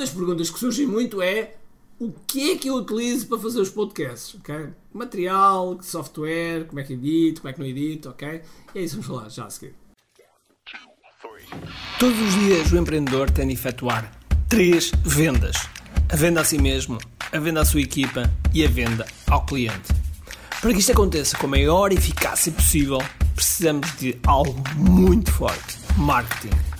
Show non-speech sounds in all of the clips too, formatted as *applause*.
das perguntas que surgem muito é o que é que eu utilizo para fazer os podcasts, ok? Material, software, como é que edito, como é que não edito, ok? E é isso que vamos falar já a seguir. Todos os dias o empreendedor tem de efetuar três vendas: a venda a si mesmo, a venda à sua equipa e a venda ao cliente. Para que isto aconteça com a maior eficácia possível, precisamos de algo muito forte: marketing.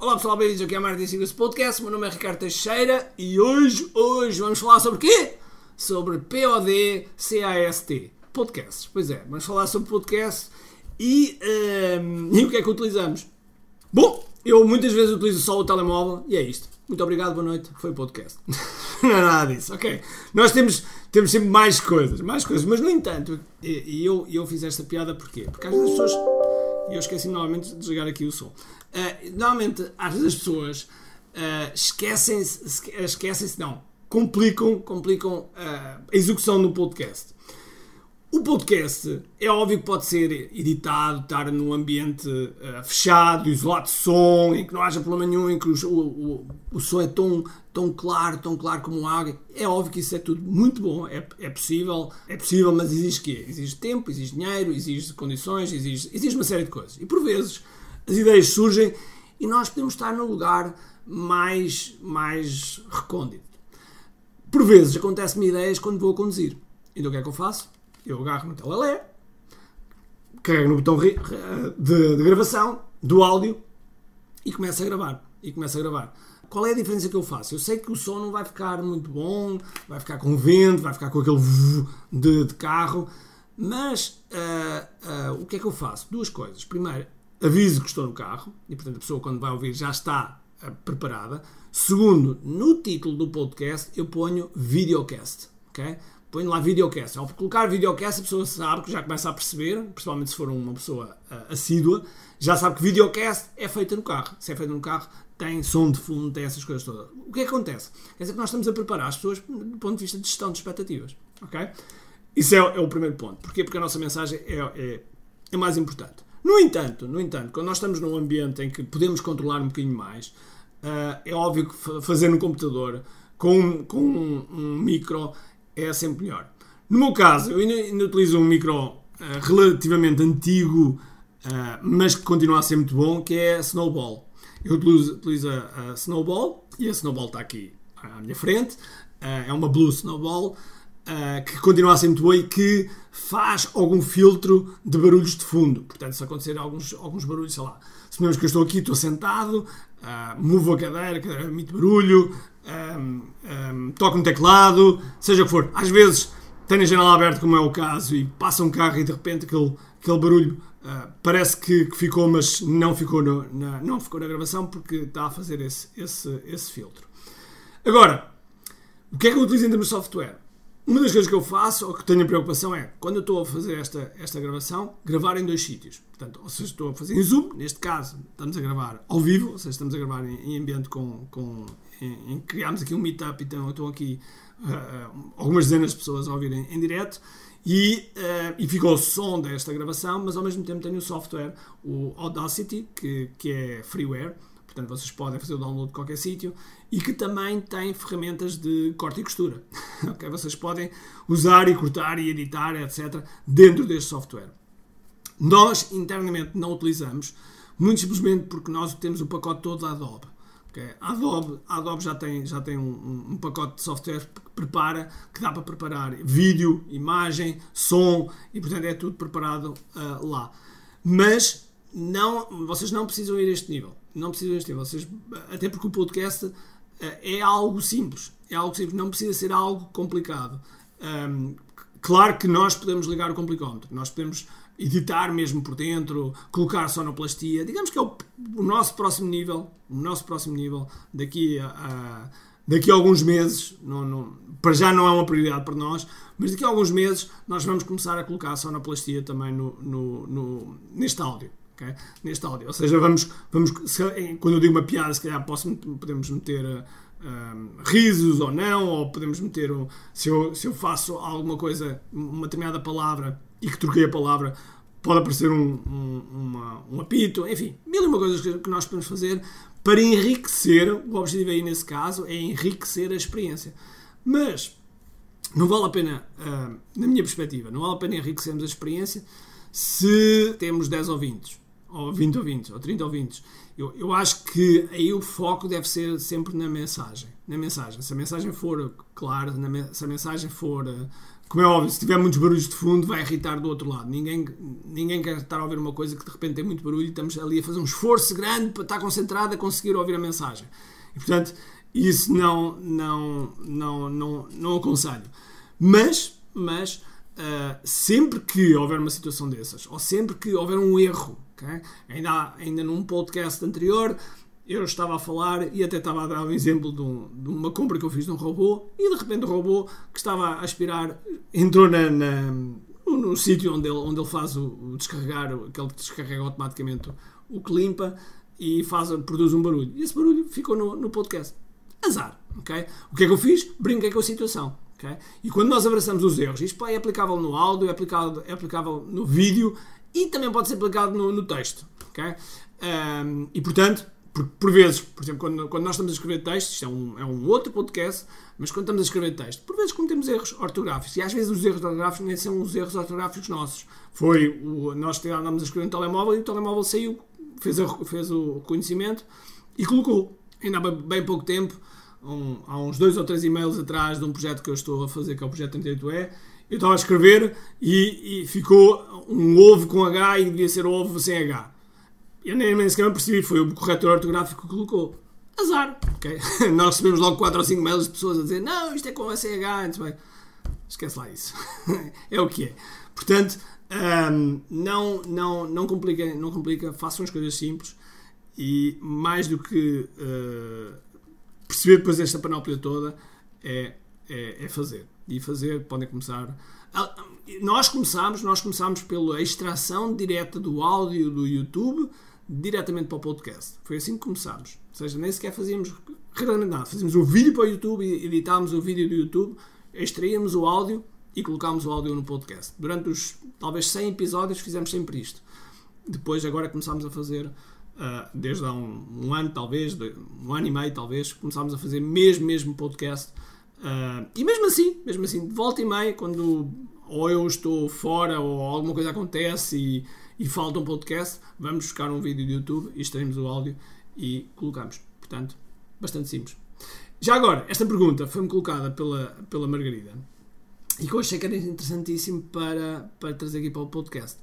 Olá pessoal, bem-vindos aqui ao Marketing Secrets Podcast. Meu nome é Ricardo Teixeira e hoje, hoje vamos falar sobre quê? Sobre POD CAST podcasts. Pois é, vamos falar sobre podcast e, um, *laughs* e o que é que utilizamos? Bom, eu muitas vezes utilizo só o telemóvel e é isto. Muito obrigado, boa noite. Foi o podcast. *laughs* não é nada disso, ok? Nós temos, temos sempre mais coisas, mais coisas, mas no entanto, e eu, eu fiz esta piada porquê? Porque às vezes as pessoas. E eu esqueci novamente de desligar aqui o som. Uh, normalmente, às vezes as pessoas uh, esquecem-se, esquecem-se, não, complicam, complicam uh, a execução do podcast. O podcast é óbvio que pode ser editado, estar num ambiente uh, fechado, isolado de som, em que não haja problema nenhum, em que o, o, o som é tão, tão claro, tão claro como água. É óbvio que isso é tudo muito bom, é, é possível, é possível, mas exige quê? Exige tempo, exige dinheiro, exige condições, exige, exige uma série de coisas. E por vezes as ideias surgem e nós podemos estar no lugar mais, mais recôndito. Por vezes acontece-me ideias quando vou a conduzir. Então o que é que eu faço? eu agarro no telemóvel, carrego no botão de, de, gravação do áudio e começo a gravar. E começo a gravar. Qual é a diferença que eu faço? Eu sei que o som não vai ficar muito bom, vai ficar com vento, vai ficar com aquele de, de carro, mas uh, uh, o que é que eu faço? Duas coisas. Primeiro, aviso que estou no carro e, portanto, a pessoa quando vai ouvir já está uh, preparada. Segundo, no título do podcast eu ponho videocast. ok? ponho lá videocast. Ao colocar videocast, a pessoa sabe que já começa a perceber, principalmente se for uma pessoa uh, assídua, já sabe que videocast é feita no carro. Se é feita no carro, tem som de fundo, tem essas coisas todas. O que é que acontece? Quer dizer que nós estamos a preparar as pessoas do ponto de vista de gestão de expectativas. Ok? Isso é, é o primeiro ponto. Porquê? Porque a nossa mensagem é, é, é mais importante. No entanto, no entanto, quando nós estamos num ambiente em que podemos controlar um bocadinho mais, uh, é óbvio que fazer no computador com, com um, um micro é sempre melhor. No meu caso, eu ainda, ainda utilizo um micro uh, relativamente antigo, uh, mas que continua a ser muito bom, que é a Snowball. Eu utilizo, utilizo a, a, Snowball e a Snowball está aqui à minha frente. É uma Blue Snowball que continua a ser muito boa e que faz algum filtro de barulhos de fundo. Portanto, se acontecer alguns, alguns barulhos, sei lá, suponhamos que eu estou aqui, estou sentado, uh, movo a cadeira, a cadeira emite barulho, um, um, toco no teclado, seja o que for. Às vezes tenho a janela aberta, como é o caso, e passa um carro e de repente aquele, aquele barulho uh, parece que, que, ficou, mas não ficou, no, na, não ficou na gravação porque está a fazer esse, esse, esse filtro. Agora, o que é que eu utilizo em termos de software? Uma das coisas que eu faço, ou que tenho preocupação, é quando eu estou a fazer esta, esta gravação, gravar em dois sítios. Portanto, ou seja, estou a fazer em Zoom, neste caso estamos a gravar ao vivo, ou seja, estamos a gravar em, em ambiente com. com em, em, criámos aqui um meetup, então estão aqui uh, algumas dezenas de pessoas a ouvirem em direto. E, uh, e ficou o som desta gravação, mas ao mesmo tempo tenho o software, o Audacity, que, que é freeware portanto vocês podem fazer o download de qualquer sítio, e que também tem ferramentas de corte e costura. *laughs* okay? Vocês podem usar e cortar e editar, etc., dentro deste software. Nós internamente não utilizamos, muito simplesmente porque nós temos o pacote todo da Adobe. Okay? A Adobe, a Adobe já tem, já tem um, um, pacote de software que prepara, que dá para preparar vídeo, imagem, som, e portanto é tudo preparado uh, lá. Mas não, vocês não precisam ir a este nível. Não precisam ter vocês, até porque o podcast eh, é algo simples, é algo simples, não precisa ser algo complicado. Um, claro que nós podemos ligar o complicómetro, nós podemos editar mesmo por dentro, colocar sonoplastia, digamos que é o, o nosso próximo nível, o nosso próximo nível daqui a, daqui a alguns meses, não, não, para já não é uma prioridade para nós, mas daqui a alguns meses nós vamos começar a colocar a sonoplastia também no, no, no neste áudio. Okay? Neste áudio. Ou seja, vamos, vamos quando eu digo uma piada, se calhar posso, podemos meter um, risos ou não, ou podemos meter um, se, eu, se eu faço alguma coisa, uma determinada palavra e que troquei a palavra, pode aparecer um, um, uma, um apito, enfim, mil e uma coisas que nós podemos fazer para enriquecer, o objetivo aí nesse caso é enriquecer a experiência. Mas não vale a pena, uh, na minha perspectiva, não vale a pena enriquecermos a experiência se temos 10 ouvintes, ou 20 ouvintes, ou 30 ouvintes. Eu, eu acho que aí o foco deve ser sempre na mensagem. Na mensagem. Se a mensagem for clara, se a mensagem for. Como é óbvio, se tiver muitos barulhos de fundo, vai irritar do outro lado. Ninguém, ninguém quer estar a ouvir uma coisa que de repente tem muito barulho e estamos ali a fazer um esforço grande para estar concentrado a conseguir ouvir a mensagem. E portanto, isso não, não, não, não, não aconselho. Mas, mas uh, sempre que houver uma situação dessas, ou sempre que houver um erro Okay? Ainda, ainda num podcast anterior eu estava a falar e até estava a dar um exemplo de, um, de, uma compra que eu fiz de um robô e de repente o robô que estava a aspirar entrou na, na no, sítio onde ele, onde ele faz o, o, descarregar, aquele que descarrega automaticamente o, o que limpa e faz, produz um barulho. E esse barulho ficou no, no podcast. Azar. Okay? O que é que eu fiz? Brinquei com a situação. E quando nós abraçamos os erros, isto é aplicável no áudio, é aplicável, é aplicável no vídeo, e também pode ser aplicado no, no texto. Okay? Um, e portanto, por, por, vezes, por exemplo, quando, quando nós estamos a escrever texto, isto é um, é um outro podcast, mas quando estamos a escrever texto, por vezes cometemos erros ortográficos. E às vezes os erros ortográficos nem são os erros ortográficos nossos. Foi o, nós andamos a escrever um telemóvel e o telemóvel saiu, fez, a, fez o reconhecimento e colocou. Ainda há bem pouco tempo, um, há uns dois ou três e-mails atrás de um projeto que eu estou a fazer, que é o projeto 38E, eu estava a escrever e, e, ficou um ovo com H e devia ser ovo sem H. Eu nem, nem sequer me percebi, foi o corretor ortográfico que colocou. Azar, ok? *laughs* Nós recebemos logo 4 ou 5 mails de pessoas a dizer não, isto é com SH, então, bem, esquece lá isso. *laughs* é o que é. Portanto, um, não, não, não, complica, não complica, façam as coisas simples e mais do que uh, perceber depois esta panóplia toda é, é, é fazer e fazer, podem começar. Ah, nós começamos, nós começamos pela extração direta do áudio do YouTube diretamente para o podcast. Foi assim que começámos. Ou seja, nem sequer fazíamos nada. Fazíamos o vídeo para o YouTube, editámos o vídeo do YouTube, extraíamos o áudio e colocámos o áudio no podcast. Durante os talvez 100 episódios fizemos sempre isto. Depois, agora começámos a fazer, uh, desde há um, um, ano talvez, um ano e meio talvez, começámos a fazer mesmo, mesmo podcast Uh, e mesmo assim, mesmo assim, de volta e meia, quando ou eu estou fora ou alguma coisa acontece e, e falta um podcast, vamos buscar um vídeo do YouTube extraímos o áudio e colocamos. Portanto, bastante simples. Já agora, esta pergunta foi-me colocada pela, pela Margarida e que eu achei que era interessantíssimo para, para trazer aqui para o podcast.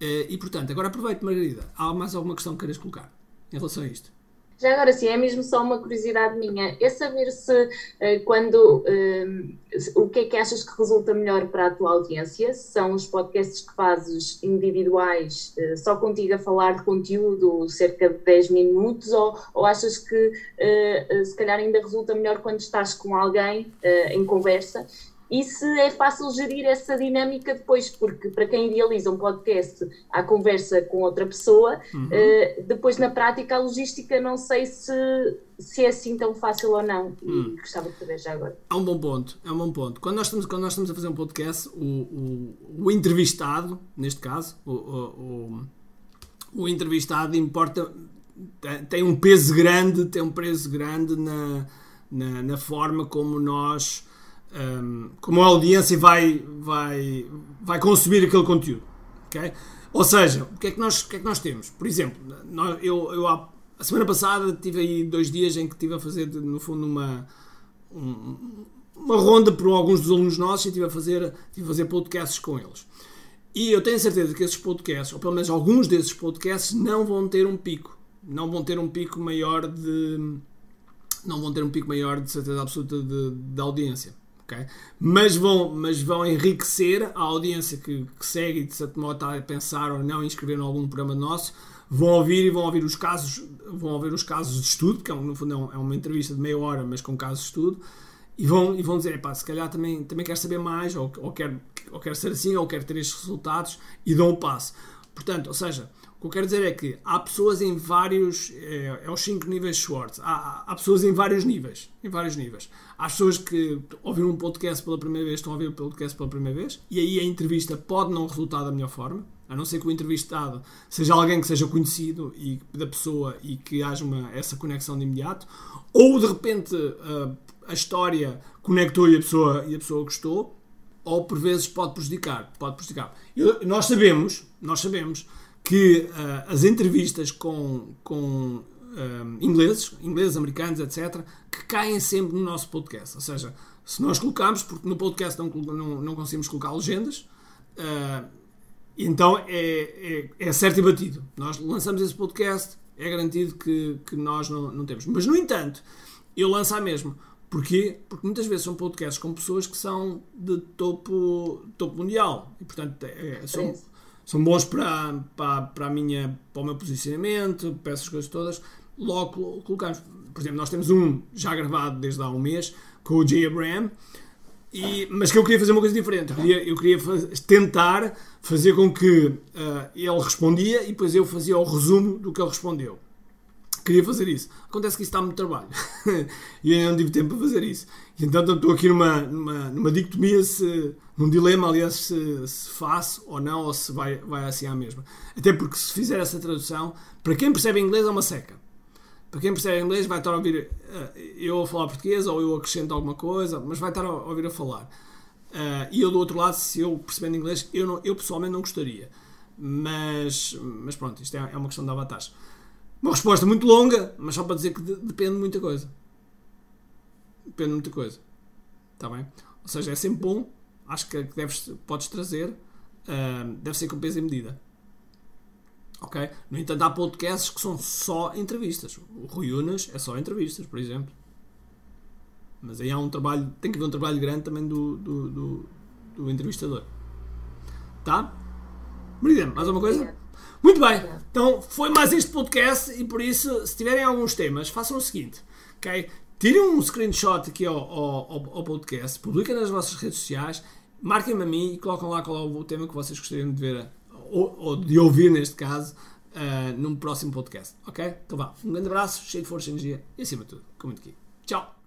Uh, e portanto, agora aproveito, Margarida. Há mais alguma questão que queiras colocar em relação a isto? Já agora sim, é mesmo só uma curiosidade minha. É saber se uh, quando uh, o que é que achas que resulta melhor para a tua audiência? São os podcasts que fazes individuais, uh, só contigo a falar de conteúdo, cerca de 10 minutos, ou, ou achas que se calhar ainda resulta melhor quando estás com alguém em conversa e se é fácil gerir essa dinâmica depois, porque para quem idealiza um podcast à conversa com outra pessoa, uhum. uh, depois na prática a logística não sei se, se é assim tão fácil ou não. E uhum. gostava de saber já agora. É um bom ponto, é um bom ponto. Quando nós estamos, quando nós estamos a fazer um podcast, o, o, o entrevistado, neste caso, o, o, o entrevistado importa, tem um peso grande, tem um peso grande na, na, na forma como nós um, como a audiência vai, vai, vai consumir aquele conteúdo. Okay? Ou seja, o que, é que nós, o que é que nós temos? Por exemplo, nós, eu, eu a semana passada tive aí dois dias em que estive a fazer, no fundo, uma, um, uma ronda por alguns dos alunos nossos e estive a fazer, estive a fazer podcasts com eles. E eu tenho certeza que esses podcasts, ou pelo menos alguns desses podcasts, não vão ter um pico. Não vão ter um pico maior de. Não vão ter um pico maior de certeza absoluta de, de audiência okay? mas, vão, mas vão enriquecer a audiência que, que segue e de certo modo está a pensar ou não inscrever em algum programa nosso, vão ouvir e vão ouvir os casos, vão ouvir os casos de estudo, que é, no fundo é, é uma entrevista de meia hora, mas com casos de estudo, e vão, e vão dizer, pá, se calhar também, também quer saber mais, ou, ou, quer, ou quer ser assim, ou quer ter estes resultados, e dão o passo. Portanto, ou seja, o que eu quero dizer é que há pessoas em vários. É, é os 5 níveis Schwartz. Há, há, pessoas em vários níveis. Em vários níveis. Há pessoas que ouviram um podcast pela primeira vez, estão a ouvir o podcast pela primeira vez, e aí a entrevista pode não resultar da melhor forma, a não ser que o entrevistado seja alguém que seja conhecido e, da pessoa e que haja uma, essa conexão de imediato, ou de repente a, a história conectou e a, pessoa, e a pessoa gostou, ou por vezes pode prejudicar. Pode prejudicar. Eu, nós sabemos, nós sabemos que uh, as entrevistas com, com uh, ingleses, ingleses, americanos, etc., que caem sempre no nosso podcast. Ou seja, se nós colocamos, porque no podcast não, não, não conseguimos colocar legendas, uh, então é, é, é, certo e batido. Nós lançamos esse podcast, é garantido que, que nós não, não temos. Mas, no entanto, eu lanço a mesma. Porquê? Porque muitas vezes são podcasts com pessoas que são de topo, topo mundial. E, portanto, é, são, são bons para, para, para, a minha, para o meu posicionamento, para essas coisas todas. Logo colocamos, por exemplo, nós temos um já gravado desde há um mês com o Jay Abraham, e, mas que eu queria fazer uma coisa diferente. Eu queria, eu queria tentar fazer com que uh, ele respondia e depois eu fazia o resumo do que ele respondeu queria fazer isso. Acontece que isso está muito trabalho *laughs* e eu não tive tempo para fazer isso. E então estou aqui numa, numa, numa dicotomia, se, num dilema, aliás, se, se, faço ou não, ou se vai, vai assim à mesma. Até porque se fizer essa tradução, para quem percebe inglês é uma seca. Para quem percebe inglês vai estar a ouvir uh, eu a falar português ou eu acrescento alguma coisa, mas vai estar a ouvir a falar. Uh, e eu do outro lado, se eu percebendo inglês, eu, não, eu pessoalmente não gostaria. Mas, mas pronto, isto é, é uma questão de avatares. Uma resposta muito longa, mas só para dizer que de depende de muita coisa. Depende de muita coisa. Está bem? Ou seja, é sempre bom. Acho que deves, podes trazer. Uh, deve ser com peso e medida. Ok? No entanto, há podcasts que são só entrevistas. O Rui Unas é só entrevistas, por exemplo. Mas aí há um trabalho. Tem que haver um trabalho grande também do, do, do, do entrevistador. Tá? Meridiano, mais alguma coisa? Muito bem, então foi mais este podcast e por isso, se tiverem alguns temas, façam o seguinte, ok? Tirem um screenshot aqui ao, ao, ao podcast, publiquem nas vossas redes sociais, marquem-me a mim e colocam lá qual é o tema que vocês gostariam de ver, ou, ou de ouvir neste caso, uh, num próximo podcast, ok? Então vá, um grande abraço, cheio de força e energia e acima de tudo, com muito aqui. Tchau!